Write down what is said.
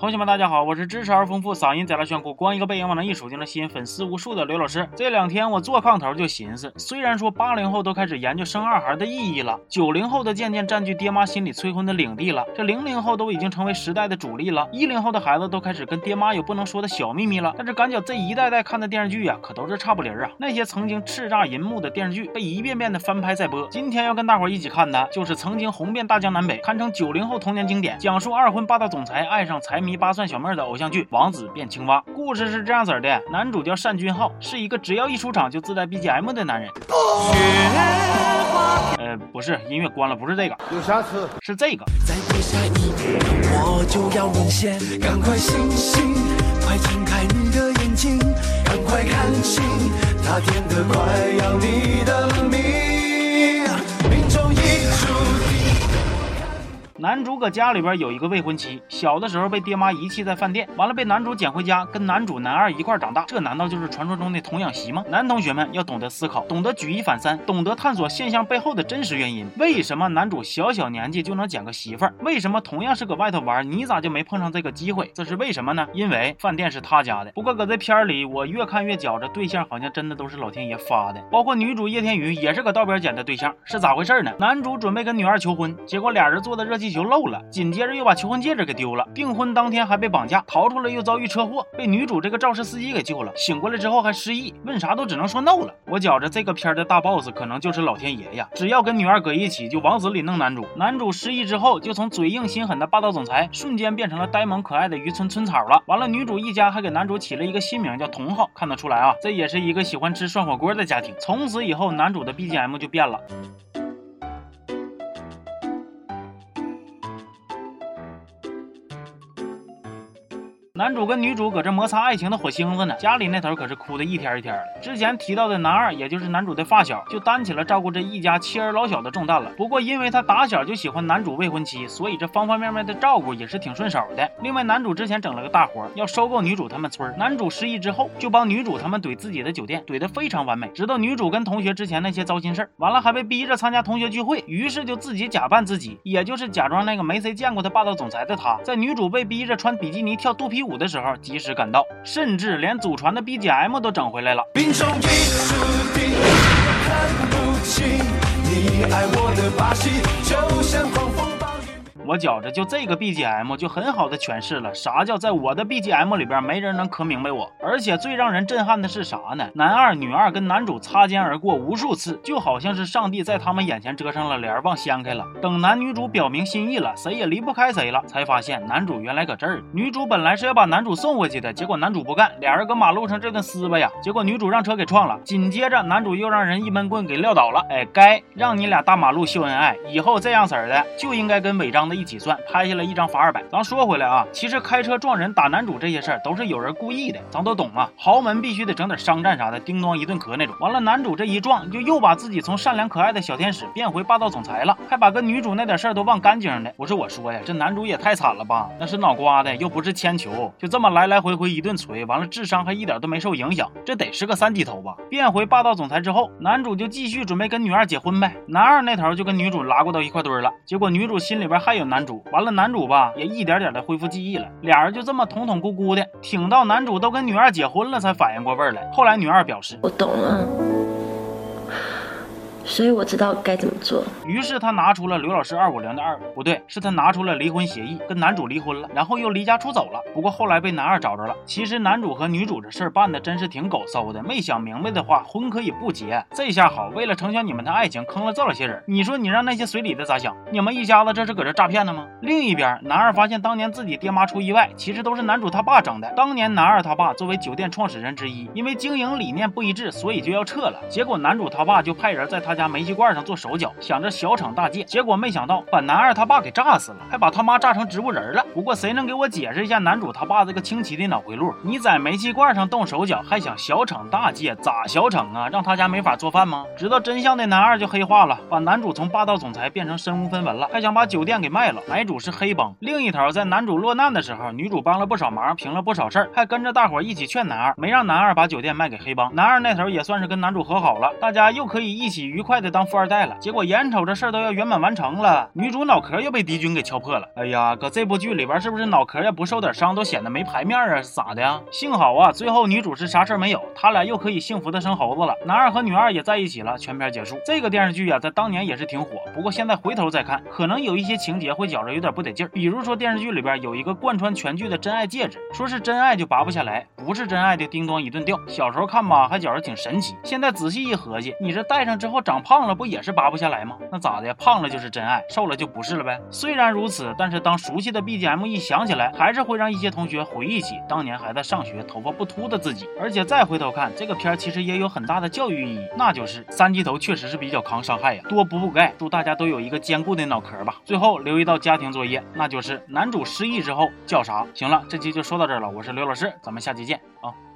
同学们，大家好，我是知识而丰富、嗓音贼拉炫酷、光一个背影往那一杵就能吸引粉丝无数的刘老师。这两天我坐炕头就寻思，虽然说八零后都开始研究生二孩的意义了，九零后的渐渐占据爹妈心里催婚的领地了，这零零后都已经成为时代的主力了，一零后的孩子都开始跟爹妈有不能说的小秘密了。但是感觉这一代代看的电视剧呀，可都是差不离儿啊。那些曾经叱咤银幕的电视剧被一遍遍的翻拍再播。今天要跟大伙一起看的就是曾经红遍大江南北，堪称九零后童年经典，讲述二婚霸道总裁爱上财迷。八算小妹的偶像剧《王子变青蛙》故事是这样子的：男主叫单君浩，是一个只要一出场就自带 BGM 的男人。呃，不是，音乐关了，不是这个，有瑕疵，是这个。再过下一秒，我就要沦陷，赶快醒醒，快睁开你的眼睛，赶快看清，他甜的快要你的命，男主搁家里边有一个未婚妻，小的时候被爹妈遗弃在饭店，完了被男主捡回家，跟男主男二一块长大。这难道就是传说中的童养媳吗？男同学们要懂得思考，懂得举一反三，懂得探索现象背后的真实原因。为什么男主小小年纪就能捡个媳妇儿？为什么同样是搁外头玩，你咋就没碰上这个机会？这是为什么呢？因为饭店是他家的。不过搁这片里，我越看越觉着对象好像真的都是老天爷发的。包括女主叶天宇也是搁道边捡的对象，是咋回事呢？男主准备跟女二求婚，结果俩人做的热气。球漏了，紧接着又把求婚戒指给丢了。订婚当天还被绑架，逃出来又遭遇车祸，被女主这个肇事司机给救了。醒过来之后还失忆，问啥都只能说 no 了。我觉着这个片的大 boss 可能就是老天爷呀！只要跟女二搁一起，就往死里弄男主。男主失忆之后，就从嘴硬心狠的霸道总裁，瞬间变成了呆萌可爱的渔村村草了。完了，女主一家还给男主起了一个新名叫童浩，看得出来啊，这也是一个喜欢吃涮火锅的家庭。从此以后，男主的 BGM 就变了。男主跟女主搁这摩擦爱情的火星子呢，家里那头可是哭的一天一天的。之前提到的男二，也就是男主的发小，就担起了照顾这一家妻儿老小的重担了。不过因为他打小就喜欢男主未婚妻，所以这方方面面的照顾也是挺顺手的。另外，男主之前整了个大活，要收购女主他们村。男主失忆之后，就帮女主他们怼自己的酒店，怼得非常完美。直到女主跟同学之前那些糟心事儿，完了还被逼着参加同学聚会，于是就自己假扮自己，也就是假装那个没谁见过的霸道总裁的他，在女主被逼着穿比基尼跳肚皮舞。五的时候及时赶到，甚至连祖传的 BGM 都整回来了。命中已注定，看不清你爱我的把戏，就像狂风。我觉着就这个 BGM 就很好的诠释了啥叫在我的 BGM 里边没人能磕明白我。而且最让人震撼的是啥呢？男二女二跟男主擦肩而过无数次，就好像是上帝在他们眼前遮上了帘，忘掀开了。等男女主表明心意了，谁也离不开谁了，才发现男主原来搁这儿。女主本来是要把男主送回去的，结果男主不干，俩人搁马路上这顿撕吧呀，结果女主让车给撞了。紧接着男主又让人一闷棍给撂倒了。哎，该让你俩大马路秀恩爱，以后这样式儿的就应该跟违章的。一起算，拍下来一张罚二百。咱说回来啊，其实开车撞人、打男主这些事儿都是有人故意的，咱都懂啊。豪门必须得整点商战啥的，叮当一顿磕那种。完了，男主这一撞，就又把自己从善良可爱的小天使变回霸道总裁了，还把跟女主那点事儿都忘干净的。不是我说呀，这男主也太惨了吧？那是脑瓜的，又不是铅球，就这么来来回回一顿锤，完了智商还一点都没受影响，这得是个三级头吧？变回霸道总裁之后，男主就继续准备跟女二结婚呗。男二那头就跟女主拉过到一块堆了，结果女主心里边还有。男主完了，男主吧也一点点的恢复记忆了，俩人就这么捅捅咕咕的，挺到男主都跟女二结婚了，才反应过味儿来。后来女二表示，我懂了。所以我知道该怎么做。于是他拿出了刘老师二五零的二不对，是他拿出了离婚协议，跟男主离婚了，然后又离家出走了。不过后来被男二找着了。其实男主和女主这事儿办的真是挺狗搜的，没想明白的话，婚可以不结。这下好，为了成全你们的爱情，坑了这么些人。你说你让那些随礼的咋想？你们一家子这是搁这诈骗呢吗？另一边，男二发现当年自己爹妈出意外，其实都是男主他爸整的。当年男二他爸作为酒店创始人之一，因为经营理念不一致，所以就要撤了。结果男主他爸就派人在他家家煤气罐上做手脚，想着小惩大戒，结果没想到把男二他爸给炸死了，还把他妈炸成植物人了。不过谁能给我解释一下男主他爸这个清奇的脑回路？你在煤气罐上动手脚，还想小惩大戒？咋小惩啊？让他家没法做饭吗？知道真相的男二就黑化了，把男主从霸道总裁变成身无分文了，还想把酒店给卖了。买主是黑帮。另一头，在男主落难的时候，女主帮了不少忙，平了不少事儿，还跟着大伙一起劝男二，没让男二把酒店卖给黑帮。男二那头也算是跟男主和好了，大家又可以一起愉快。快的当富二代了。结果眼瞅着事儿都要圆满完成了，女主脑壳又被敌军给敲破了。哎呀，搁这部剧里边是不是脑壳要不受点伤都显得没排面啊？咋的呀？幸好啊，最后女主是啥事儿没有，他俩又可以幸福的生猴子了。男二和女二也在一起了，全片结束。这个电视剧啊，在当年也是挺火，不过现在回头再看，可能有一些情节会觉着有点不得劲。比如说电视剧里边有一个贯穿全剧的真爱戒指，说是真爱就拔不下来，不是真爱的叮当一顿掉。小时候看吧，还觉着挺神奇。现在仔细一合计，你这戴上之后长长胖了，不也是拔不下来吗？那咋的？胖了就是真爱，瘦了就不是了呗？虽然如此，但是当熟悉的 BGM 一响起来，还是会让一些同学回忆起当年还在上学、头发不秃的自己。而且再回头看这个片儿，其实也有很大的教育意义，那就是三级头确实是比较抗伤害呀，多补补钙，祝大家都有一个坚固的脑壳吧。最后留一道家庭作业，那就是男主失忆之后叫啥？行了，这期就说到这儿了，我是刘老师，咱们下期见啊。